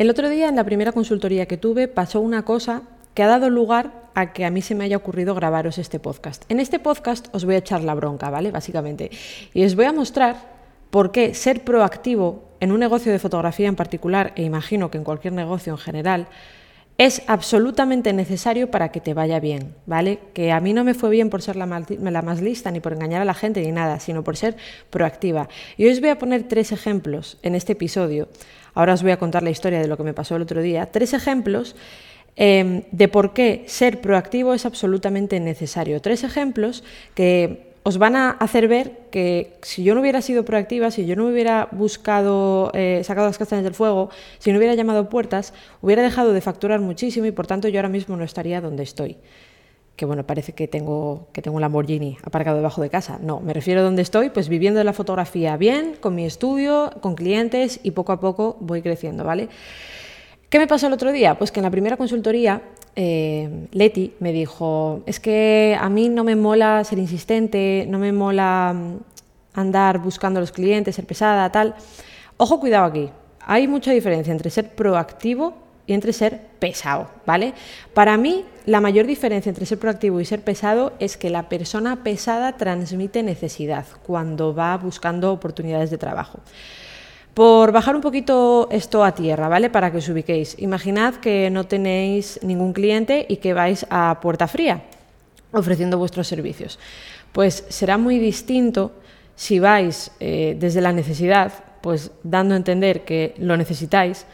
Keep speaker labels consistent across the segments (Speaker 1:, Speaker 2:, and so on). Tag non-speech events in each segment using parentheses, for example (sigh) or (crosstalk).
Speaker 1: El otro día en la primera consultoría que tuve pasó una cosa que ha dado lugar a que a mí se me haya ocurrido grabaros este podcast. En este podcast os voy a echar la bronca, ¿vale? Básicamente. Y os voy a mostrar por qué ser proactivo en un negocio de fotografía en particular, e imagino que en cualquier negocio en general, es absolutamente necesario para que te vaya bien, ¿vale? Que a mí no me fue bien por ser la más, lista, ni por engañar a la gente, ni nada, sino por ser proactiva. Y os voy a poner tres ejemplos en este episodio. Ahora os voy a contar la historia de lo que me pasó el otro día. Tres ejemplos Em, de por qué ser proactivo es absolutamente necesario. Tres ejemplos que os van a hacer ver que si yo no hubiera sido proactiva, si yo no hubiera buscado, eh, sacado las castañas del fuego, si no hubiera llamado puertas, hubiera dejado de facturar muchísimo y por tanto yo ahora mismo no estaría donde estoy. Que bueno, parece que tengo, que tengo un Lamborghini aparcado debajo de casa. No, me refiero a donde estoy, pues viviendo de la fotografía bien, con mi estudio, con clientes y poco a poco voy creciendo, ¿vale? ¿Qué me pasó el otro día? Pues que en la primera consultoría eh, Leti me dijo, es que a mí no me mola ser insistente, no me mola mm, andar buscando a los clientes, ser pesada, tal. Ojo, cuidado aquí. Hay mucha diferencia entre ser proactivo y entre ser pesado, ¿vale? Para mí, la mayor diferencia entre ser proactivo y ser pesado es que la persona pesada transmite necesidad cuando va buscando oportunidades de trabajo. Por bajar un poquito esto a tierra, ¿vale? Para que os ubiquéis. Imaginad que no tenéis ningún cliente y que vais a puerta fría ofreciendo vuestros servicios. Pues será muy distinto si vais eh, desde la necesidad, pues dando a entender que lo necesitáis,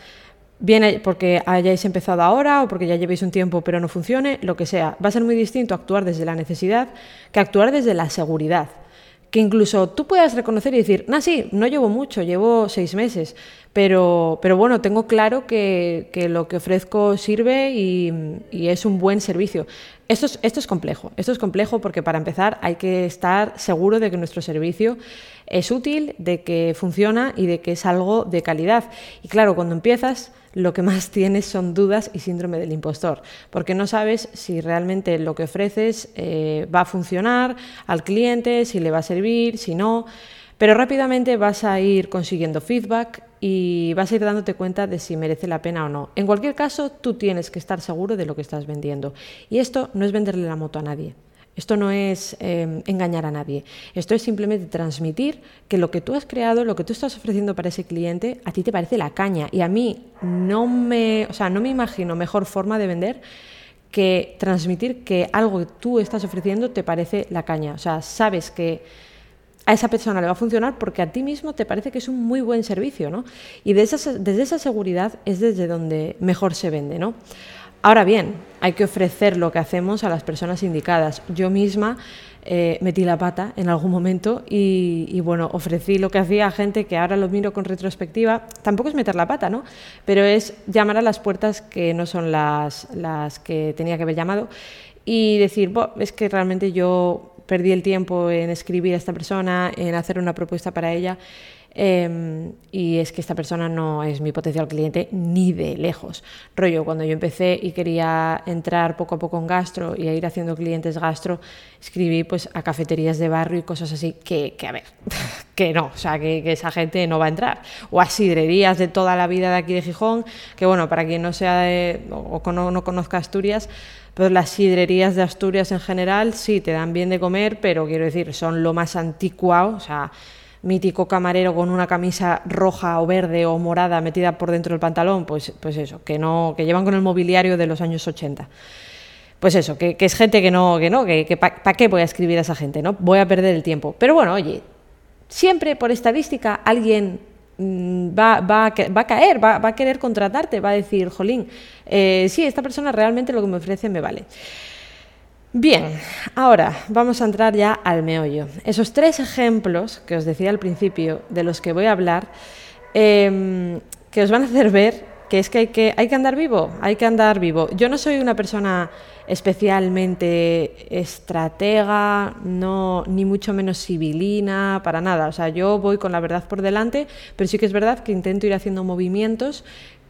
Speaker 1: bien porque hayáis empezado ahora o porque ya llevéis un tiempo pero no funcione, lo que sea. Va a ser muy distinto actuar desde la necesidad que actuar desde la seguridad que incluso tú puedas reconocer y decir, no, sí, no llevo mucho, llevo seis meses, pero, pero bueno, tengo claro que, lo que ofrezco sirve y, es un buen servicio. Esto es, esto es complejo, esto es complejo porque para empezar hay que estar seguro de que nuestro servicio es útil, de que funciona y de que es algo de calidad. Y claro, cuando empiezas lo que más tienes son dudas y síndrome del impostor, porque no sabes si realmente lo que ofreces eh, va a funcionar al cliente, si le va a servir, si no. Pero rápidamente vas a ir consiguiendo feedback y vas a ir dándote cuenta de si merece la pena o no. En cualquier caso, tú tienes que estar seguro de lo que estás vendiendo. Y esto no es venderle la moto a nadie. Esto no es em, engañar a nadie. Esto es simplemente transmitir que lo que tú has creado, lo que tú estás ofreciendo para ese cliente, a ti te parece la caña. Y a mí no me, o sea, no me imagino mejor forma de vender que transmitir que algo que tú estás ofreciendo te parece la caña. O sea, sabes que a esa persona le va a funcionar porque a ti mismo te parece que es un muy buen servicio, ¿no? Y desde esa seguridad es desde donde mejor se vende, ¿no? Ahora bien, hay que ofrecer lo que hacemos a las personas indicadas. Yo misma eh, metí la pata en algún momento y, bueno, ofrecí lo que hacía a gente que ahora lo miro con retrospectiva. Tampoco es meter la pata, ¿no? Pero es llamar a las puertas que no son las, las que tenía que haber llamado y decir, es que realmente yo perdí el tiempo en escribir a esta persona, en hacer una propuesta para ella Em, y es que esta persona no es mi potencial cliente ni de lejos. Rollo, cuando yo empecé y quería entrar poco a poco en gastro y a ir haciendo clientes gastro, escribí pues a cafeterías de barrio y cosas así, que, que a ver, (laughs) que no, o sea, que, esa gente no va a entrar. O a sidrerías de toda la vida de aquí de Gijón, que bueno, para quien no sea o no, no conozca Asturias, pues las sidrerías de Asturias en general sí te dan bien de comer, pero quiero decir, son lo más anticuado, o sea, mítico camarero con una camisa roja o verde o morada metida por dentro del pantalón, pues, pues eso, que no, que llevan con el mobiliario de los años 80. Pues eso, que, es gente que no, que no, que, para qué voy a escribir a esa gente, ¿no? Voy a perder el tiempo. Pero bueno, oye, siempre por estadística alguien mm, va, va, va, a caer, va, va, a querer contratarte, va a decir, jolín, eh, sí, esta persona realmente lo que me ofrece me vale. Bien, ahora vamos a entrar ya al meollo. Esos tres ejemplos que os decía al principio, de los que voy a hablar, em, que os van a hacer ver que es que hay, que hay que andar vivo, hay que andar vivo. Yo no soy una persona especialmente estratega, no, ni mucho menos civilina, para nada. O sea, yo voy con la verdad por delante, pero sí que es verdad que intento ir haciendo movimientos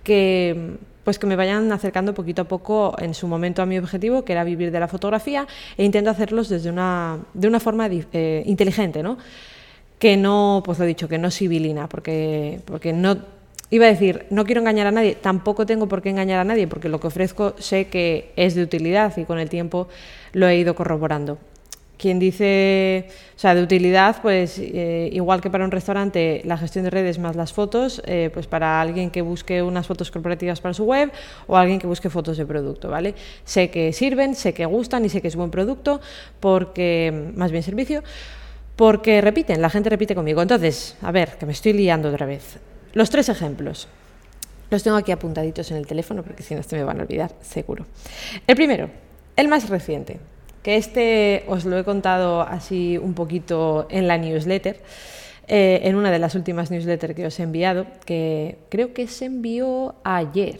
Speaker 1: que pues que me vayan acercando poquito a poco en su momento a mi objetivo, que era vivir de la fotografía, e intento hacerlos desde una, de una forma eh, inteligente, ¿no? Que no, pues lo he dicho, que no civilina, porque, porque no, iba a decir, no quiero engañar a nadie, tampoco tengo por qué engañar a nadie, porque lo que ofrezco sé que es de utilidad y con el tiempo lo he ido corroborando. Quien dice, o sea, de utilidad, pues eh, igual que para un restaurante la gestión de redes más las fotos, eh, pues para alguien que busque unas fotos corporativas para su web o alguien que busque fotos de producto, ¿vale? Sé que sirven, sé que gustan y sé que es buen producto, porque, más bien servicio, porque repiten, la gente repite conmigo. Entonces, a ver, que me estoy liando otra vez. Los tres ejemplos. Los tengo aquí apuntaditos en el teléfono porque si no se me van a olvidar, seguro. El primero, el más reciente, que este os lo he contado así un poquito en la newsletter, eh, en una de las últimas newsletters que os he enviado, que creo que se envió ayer,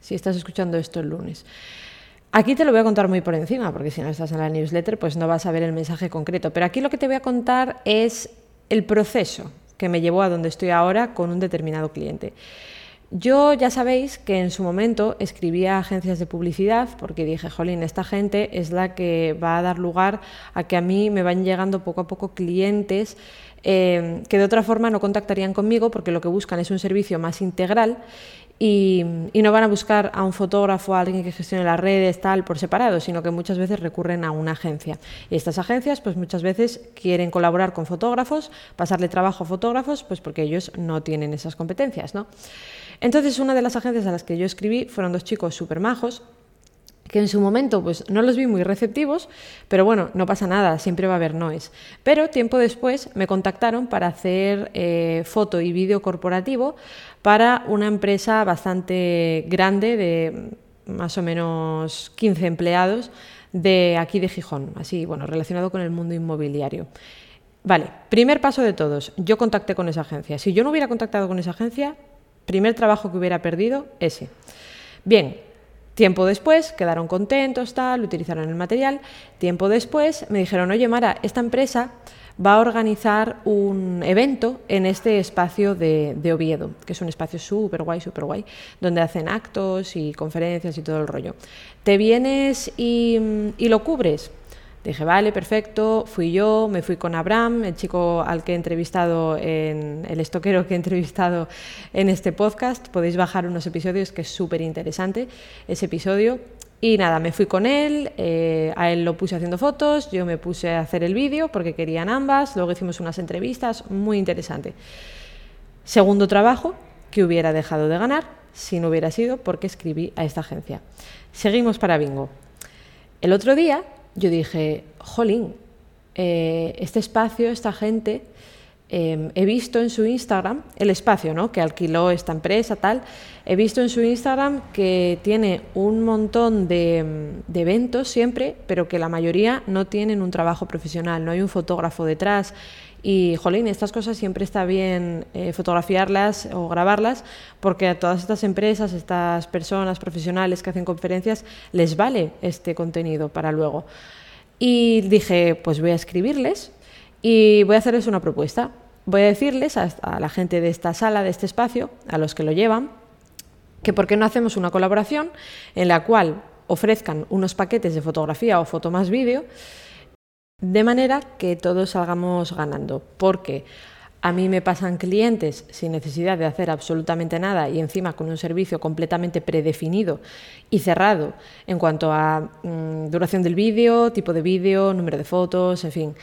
Speaker 1: si estás escuchando esto el lunes. Aquí te lo voy a contar muy por encima, porque si no estás en la newsletter, pues no vas a ver el mensaje concreto. Pero aquí lo que te voy a contar es el proceso que me llevó a donde estoy ahora con un determinado cliente. Yo ya sabéis que en su momento escribía a agencias de publicidad porque dije, jolín, esta gente es la que va a dar lugar a que a mí me van llegando poco a poco clientes eh, que de otra forma no contactarían conmigo porque lo que buscan es un servicio más integral y, no van a buscar a un fotógrafo, a alguien que gestione las redes, tal, por separado, sino que muchas veces recurren a una agencia. Y estas agencias, pues muchas veces quieren colaborar con fotógrafos, pasarle trabajo a fotógrafos, pues porque ellos no tienen esas competencias, ¿no? Entonces, una de las agencias a las que yo escribí fueron dos chicos súper majos, que en su momento pues no los vi muy receptivos, pero bueno, no pasa nada, siempre va a haber noes. Pero tiempo después me contactaron para hacer eh, foto y vídeo corporativo para una empresa bastante grande de más o menos 15 empleados de aquí de Gijón, así, bueno, relacionado con el mundo inmobiliario. Vale, primer paso de todos, yo contacté con esa agencia. Si yo no hubiera contactado con esa agencia, primer trabajo que hubiera perdido, ese. Bien, Tiempo después quedaron contentos, tal, utilizaron el material. Tiempo después me dijeron, oye Mara, esta empresa va a organizar un evento en este espacio de, Oviedo, que es un espacio súper guay, súper guay, donde hacen actos y conferencias y todo el rollo. ¿Te vienes y, y lo cubres? Dije, vale, perfecto, fui yo, me fui con Abraham, el chico al que he entrevistado, en, el estoquero que he entrevistado en este podcast. Podéis bajar unos episodios que es súper interesante ese episodio. Y nada, me fui con él, eh, a él lo puse haciendo fotos, yo me puse a hacer el vídeo porque querían ambas, luego hicimos unas entrevistas, muy interesante. Segundo trabajo que hubiera dejado de ganar si no hubiera sido porque escribí a esta agencia. Seguimos para Bingo. El otro día yo dije, jolín, eh, este espacio, esta gente, em, he visto en su Instagram, el espacio ¿no? que alquiló esta empresa, tal, he visto en su Instagram que tiene un montón de, de, eventos siempre, pero que la mayoría no tienen un trabajo profesional, no hay un fotógrafo detrás, y, jolín, estas cosas siempre está bien eh, fotografiarlas o grabarlas porque a todas estas empresas, estas personas profesionales que hacen conferencias, les vale este contenido para luego. Y dije, pues voy a escribirles y voy a hacerles una propuesta. Voy a decirles a, a la gente de esta sala, de este espacio, a los que lo llevan, que por qué no hacemos una colaboración en la cual ofrezcan unos paquetes de fotografía o foto más vídeo de manera que todos salgamos ganando, porque a mí me pasan clientes sin necesidad de hacer absolutamente nada y encima con un servicio completamente predefinido y cerrado en cuanto a mm, duración del vídeo, tipo de vídeo, número de fotos, en fin.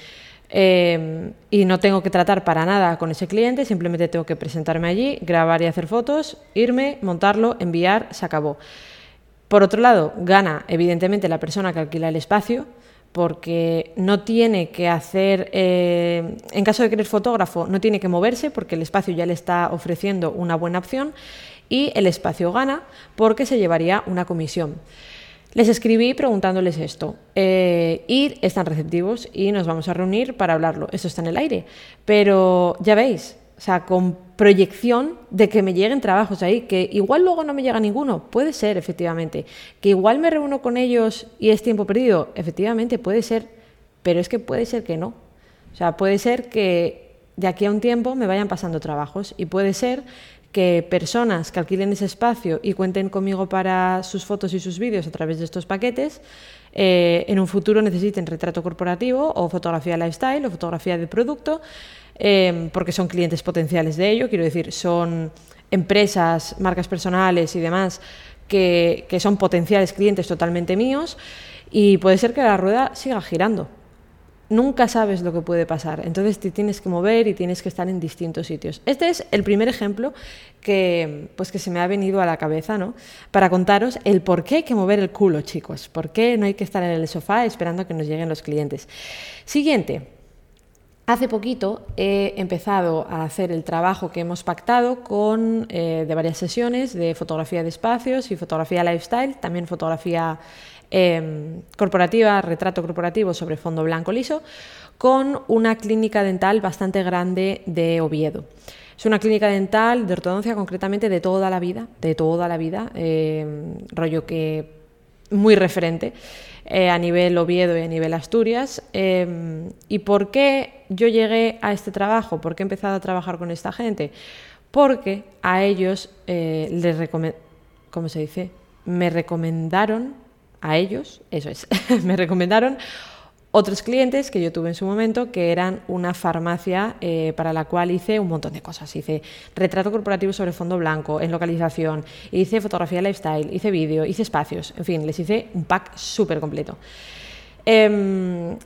Speaker 1: Em, y no tengo que tratar para nada con ese cliente, simplemente tengo que presentarme allí, grabar y hacer fotos, irme, montarlo, enviar, se acabó. Por otro lado, gana evidentemente la persona que alquila el espacio, porque no tiene que hacer, eh, en caso de querer fotógrafo, no tiene que moverse porque el espacio ya le está ofreciendo una buena opción y el espacio gana porque se llevaría una comisión. Les escribí preguntándoles esto. Eh, y están receptivos y nos vamos a reunir para hablarlo. Esto está en el aire. Pero ya veis, o sea, con proyección de que me lleguen trabajos ahí, que igual luego no me llega ninguno, puede ser, efectivamente. Que igual me reúno con ellos y es tiempo perdido, efectivamente, puede ser, pero es que puede ser que no. O sea, puede ser que de aquí a un tiempo me vayan pasando trabajos y puede ser que personas que alquilen ese espacio y cuenten conmigo para sus fotos y sus vídeos a través de estos paquetes, eh, en un futuro necesiten retrato corporativo o fotografía lifestyle o fotografía de producto Em, porque son clientes potenciales de ello, quiero decir, son empresas, marcas personales y demás que, son potenciales clientes totalmente míos y puede ser que la rueda siga girando nunca sabes lo que puede pasar. Entonces te tienes que mover y tienes que estar en distintos sitios. Este es el primer ejemplo que, pues, que se me ha venido a la cabeza, ¿no? Para contaros el por qué hay que mover el culo, chicos. ¿Por qué no hay que estar en el sofá esperando a que nos lleguen los clientes? Siguiente. Hace poquito he empezado a hacer el trabajo que hemos pactado con, eh, de varias sesiones de fotografía de espacios y fotografía lifestyle, también fotografía Em, corporativa, retrato corporativo sobre fondo blanco liso, con una clínica dental bastante grande de Oviedo. Es una clínica dental de ortodoncia concretamente de toda la vida, de toda la vida, em, rollo que muy referente eh, a nivel Oviedo y a nivel Asturias. Em, ¿Y por qué yo llegué a este trabajo? ¿Por qué he empezado a trabajar con esta gente? Porque a ellos eh, les ¿cómo se dice? Me recomendaron a ellos, eso es, (laughs) me recomendaron otros clientes que yo tuve en su momento, que eran una farmacia eh, para la cual hice un montón de cosas. Hice retrato corporativo sobre fondo blanco, en localización, hice fotografía lifestyle, hice vídeo, hice espacios, en fin, les hice un pack súper completo. Em,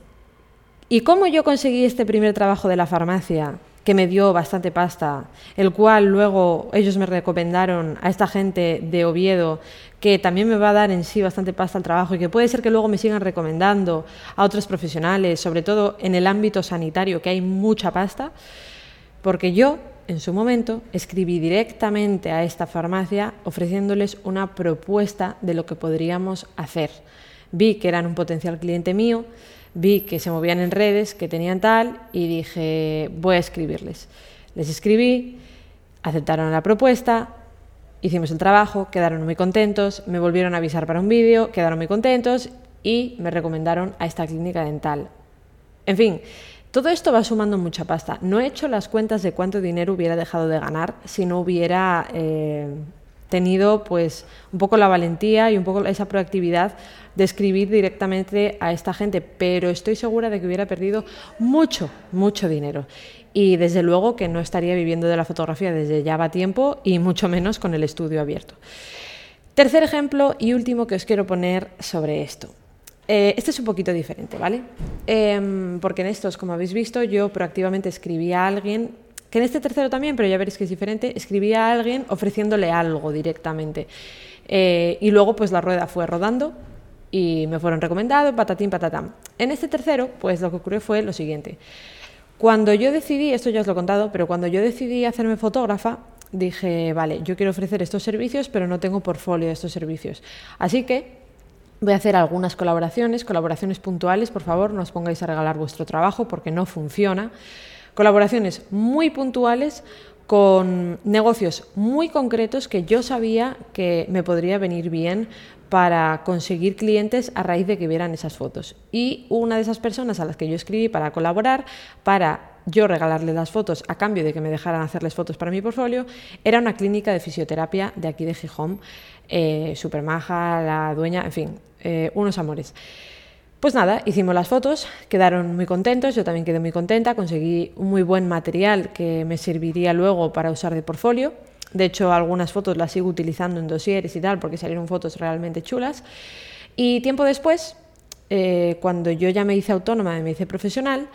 Speaker 1: ¿Y cómo yo conseguí este primer trabajo de la farmacia? Que me dio bastante pasta, el cual luego ellos me recomendaron a esta gente de Oviedo, que también me va a dar en sí bastante pasta al trabajo y que puede ser que luego me sigan recomendando a otros profesionales, sobre todo en el ámbito sanitario, que hay mucha pasta, porque yo en su momento escribí directamente a esta farmacia ofreciéndoles una propuesta de lo que podríamos hacer. Vi que eran un potencial cliente mío, vi que se movían en redes, que tenían tal, y dije, voy a escribirles. Les escribí, aceptaron la propuesta, hicimos el trabajo, quedaron muy contentos, me volvieron a avisar para un vídeo, quedaron muy contentos y me recomendaron a esta clínica dental. En fin, todo esto va sumando mucha pasta. No he hecho las cuentas de cuánto dinero hubiera dejado de ganar si no hubiera eh, tenido pues un poco la valentía y un poco esa proactividad de escribir directamente a esta gente, pero estoy segura de que hubiera perdido mucho, mucho dinero. Y desde luego que no estaría viviendo de la fotografía desde ya va tiempo y mucho menos con el estudio abierto. Tercer ejemplo y último que os quiero poner sobre esto. Eh, este es un poquito diferente, ¿vale? Em, porque en estos, como habéis visto, yo proactivamente escribí a alguien que en este tercero también, pero ya veréis que es diferente, escribí a alguien ofreciéndole algo directamente. Eh, y luego pues la rueda fue rodando y me fueron recomendados, patatín, patatán. En este tercero, pues lo que ocurrió fue lo siguiente. Cuando yo decidí, esto ya os lo he contado, pero cuando yo decidí hacerme fotógrafa, dije, vale, yo quiero ofrecer estos servicios, pero no tengo portfolio de estos servicios. Así que voy a hacer algunas colaboraciones, colaboraciones puntuales, por favor, no os pongáis a regalar vuestro trabajo porque no funciona. Colaboraciones muy puntuales con negocios muy concretos que yo sabía que me podría venir bien para conseguir clientes a raíz de que vieran esas fotos. Y una de esas personas a las que yo escribí para colaborar, para yo regalarles las fotos a cambio de que me dejaran hacerles fotos para mi portfolio, era una clínica de fisioterapia de aquí de Gijón, eh, super maja, la dueña, en fin, eh, unos amores. Pues nada, hicimos las fotos, quedaron muy contentos, yo también quedé muy contenta, conseguí un muy buen material que me serviría luego para usar de portfolio. De hecho, algunas fotos las sigo utilizando en dosieres y tal porque salieron fotos realmente chulas. Y tiempo después, eh, cuando yo ya me hice autónoma y me hice profesional,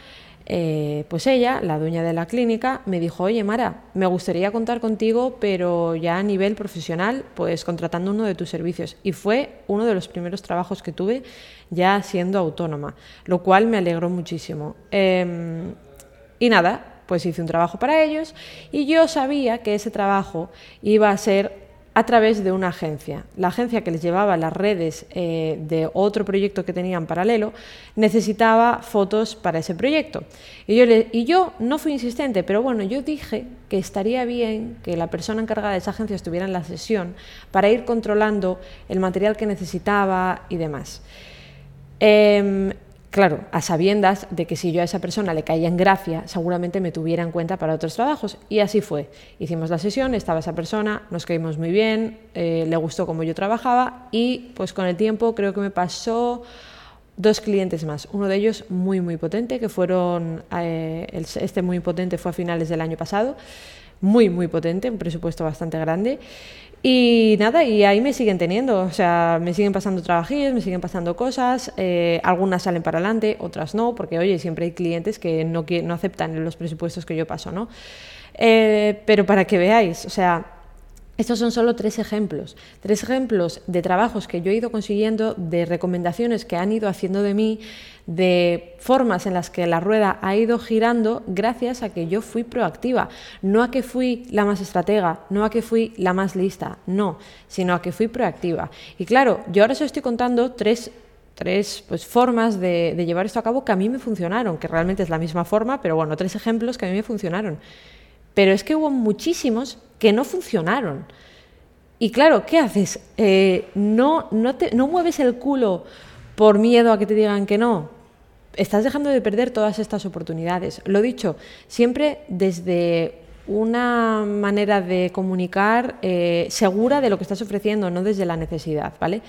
Speaker 1: eh, pues ella, la dueña de la clínica, me dijo, oye Mara, me gustaría contar contigo, pero ya a nivel profesional, pues contratando uno de tus servicios. Y fue uno de los primeros trabajos que tuve ya siendo autónoma, lo cual me alegró muchísimo. Em, y nada, pues hice un trabajo para ellos y yo sabía que ese trabajo iba a ser a través de una agencia. La agencia que les llevaba las redes eh, de otro proyecto que tenían paralelo necesitaba fotos para ese proyecto. Y yo, no fui insistente, pero bueno, yo dije que estaría bien que la persona encargada de esa agencia estuviera en la sesión para ir controlando el material que necesitaba y demás. Em, Claro, a sabiendas de que si yo a esa persona le caía en gracia, seguramente me tuviera en cuenta para otros trabajos. Y así fue. Hicimos la sesión, estaba esa persona, nos caímos muy bien, eh, le gustó cómo yo trabajaba y pues con el tiempo creo que me pasó dos clientes más. Uno de ellos muy, muy potente, que fueron, eh, este muy potente fue a finales del año pasado. muy, muy potente, un presupuesto bastante grande. Y nada, y ahí me siguen teniendo, o sea, me siguen pasando trabajillos, me siguen pasando cosas, eh, algunas salen para adelante, otras no, porque oye, siempre hay clientes que no, no aceptan los presupuestos que yo paso, ¿no? Eh, pero para que veáis, o sea, estos son solo tres ejemplos, tres ejemplos de trabajos que yo he ido consiguiendo, de recomendaciones que han ido haciendo de mí, de formas en las que la rueda ha ido girando gracias a que yo fui proactiva, no a que fui la más estratega, no a que fui la más lista, no, sino a que fui proactiva. Y claro, yo ahora os estoy contando tres tres pues, formas de, de, llevar esto a cabo que a mí me funcionaron, que realmente es la misma forma, pero bueno, tres ejemplos que a mí me funcionaron. Pero es que hubo muchísimos que no funcionaron. Y claro, ¿qué haces? Eh, no, no, te, no mueves el culo por miedo a que te digan que no. Estás dejando de perder todas estas oportunidades. Lo dicho, siempre desde una manera de comunicar eh, segura de lo que estás ofreciendo, no desde la necesidad, ¿vale?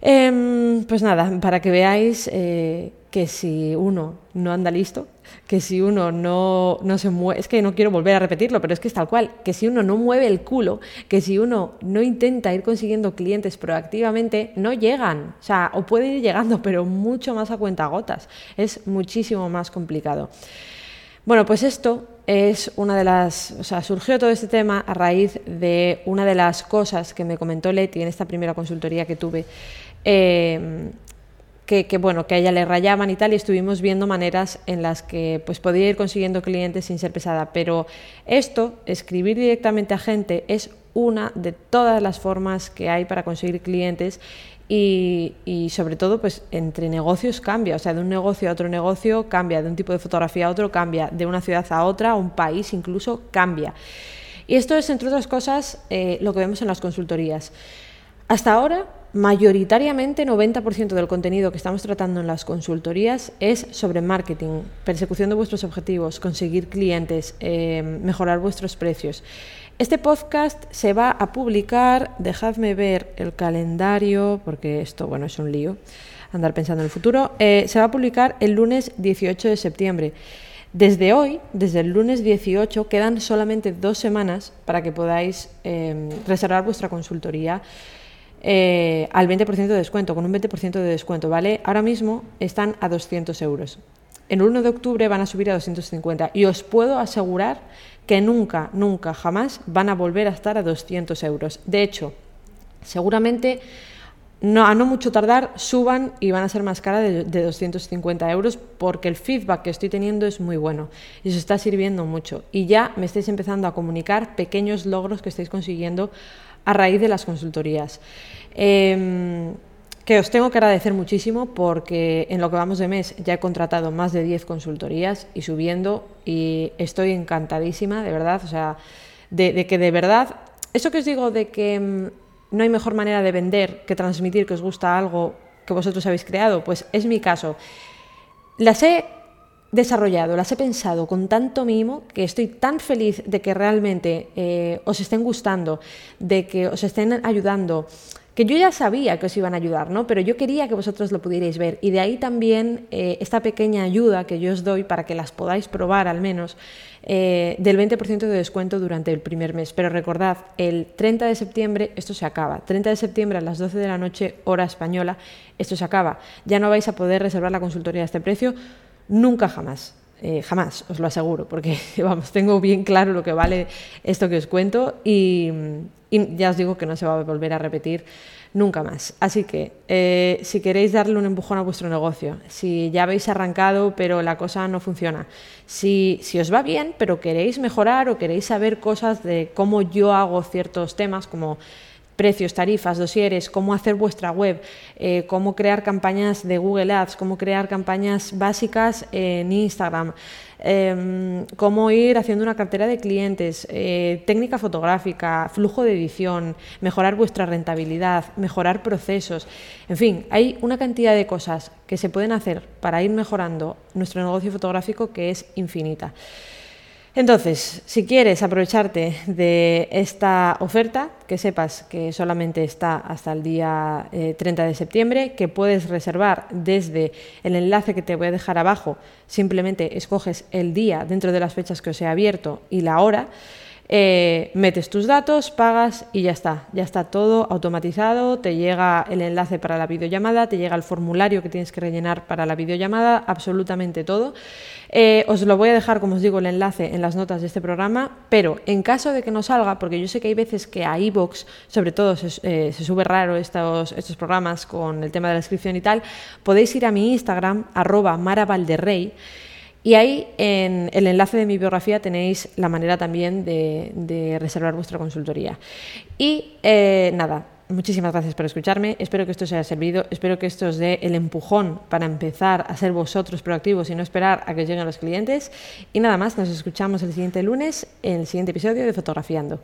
Speaker 1: Em, pues nada, para que veáis eh, que si uno no anda listo, que si uno no, no se mueve, es que no quiero volver a repetirlo, pero es que es tal cual, que si uno no mueve el culo, que si uno no intenta ir consiguiendo clientes proactivamente, no llegan, o sea, o pueden ir llegando, (laughs) pero mucho más a cuentagotas, es muchísimo más complicado. Bueno, pues esto es una de las, o sea, surgió todo este tema a raíz de una de las cosas que me comentó Leti en esta primera consultoría que tuve, eh, que, bueno, que a ella le rayaban y tal, y estuvimos viendo maneras en las que pues podía ir consiguiendo clientes sin ser pesada. Pero esto, escribir directamente a gente, es una de todas las formas que hay para conseguir clientes y, sobre todo pues entre negocios cambia, o sea, de un negocio a otro negocio cambia, de un tipo de fotografía a otro cambia, de una ciudad a otra, un país incluso cambia. Y esto es, entre otras cosas, eh, lo que vemos en las consultorías. Hasta ahora, mayoritariamente 90% del contenido que estamos tratando en las consultorías es sobre marketing, persecución de vuestros objetivos, conseguir clientes, eh, mejorar vuestros precios. Este podcast se va a publicar, dejadme ver el calendario, porque esto, bueno, es un lío, andar pensando en el futuro, eh, se va a publicar el lunes 18 de septiembre. Desde hoy, desde el lunes 18, quedan solamente dos semanas para que podáis eh, reservar vuestra consultoría. Eh, al 20% de descuento, con un 20% de descuento, ¿vale? Ahora mismo están a 200 euros. En el 1 de octubre van a subir a 250 y os puedo asegurar que nunca, nunca, jamás van a volver a estar a 200 euros. De hecho, seguramente no, a no mucho tardar suban y van a ser más caras de, de, 250 euros porque el feedback que estoy teniendo es muy bueno y os está sirviendo mucho. Y ya me estáis empezando a comunicar pequeños logros que estáis consiguiendo a raíz de las consultorías. Em, que os tengo que agradecer muchísimo porque en lo que vamos de mes ya he contratado más de 10 consultorías y subiendo y estoy encantadísima, de verdad, o sea, de, que de verdad, eso que os digo de que em, no hay mejor manera de vender que transmitir que os gusta algo que vosotros habéis creado, pues es mi caso. Las he desarrollado, las he pensado con tanto mimo que estoy tan feliz de que realmente eh, os estén gustando, de que os estén ayudando, que yo ya sabía que os iban a ayudar, ¿no? Pero yo quería que vosotros lo pudierais ver. Y de ahí también eh, esta pequeña ayuda que yo os doy para que las podáis probar al menos, eh, del 20% de descuento durante el primer mes. Pero recordad, el 30 de septiembre esto se acaba. 30 de septiembre a las 12 de la noche, hora española, esto se acaba. Ya no vais a poder reservar la consultoría a este precio Nunca jamás. Eh, jamás, os lo aseguro, porque (laughs) vamos, tengo bien claro lo que vale esto que os cuento y, ya os digo que no se va a volver a repetir nunca más. Así que eh, si queréis darle un empujón a vuestro negocio, si ya habéis arrancado pero la cosa no funciona, si, si os va bien pero queréis mejorar o queréis saber cosas de cómo yo hago ciertos temas como precios, tarifas, dosieres, cómo hacer vuestra web, eh, cómo crear campañas de Google Ads, cómo crear campañas básicas en Instagram, em, cómo ir haciendo una cartera de clientes, eh, técnica fotográfica, flujo de edición, mejorar vuestra rentabilidad, mejorar procesos. En fin, hay una cantidad de cosas que se pueden hacer para ir mejorando nuestro negocio fotográfico que es infinita. Entonces, si quieres aprovecharte de esta oferta, que sepas que solamente está hasta el día 30 eh, de septiembre, que puedes reservar desde el enlace que te voy a dejar abajo, simplemente escoges el día dentro de las fechas que os he abierto y la hora. Eh, metes tus datos, pagas y ya está. Ya está todo automatizado, te llega el enlace para la videollamada, te llega el formulario que tienes que rellenar para la videollamada, absolutamente todo. Eh, os lo voy a dejar, como os digo, el enlace en las notas de este programa, pero en caso de que no salga, porque yo sé que hay veces que a iVoox, sobre todo, se, eh, sube raro estos, programas con el tema de la descripción y tal, podéis ir a mi Instagram, arroba maravalderrey, y ahí en el enlace de mi biografía tenéis la manera también de, reservar vuestra consultoría. Y eh, nada, muchísimas gracias por escucharme. Espero que esto os haya servido. Espero que esto os dé el empujón para empezar a ser vosotros proactivos y no esperar a que lleguen los clientes. Y nada más, nos escuchamos el siguiente lunes en el siguiente episodio de Fotografiando.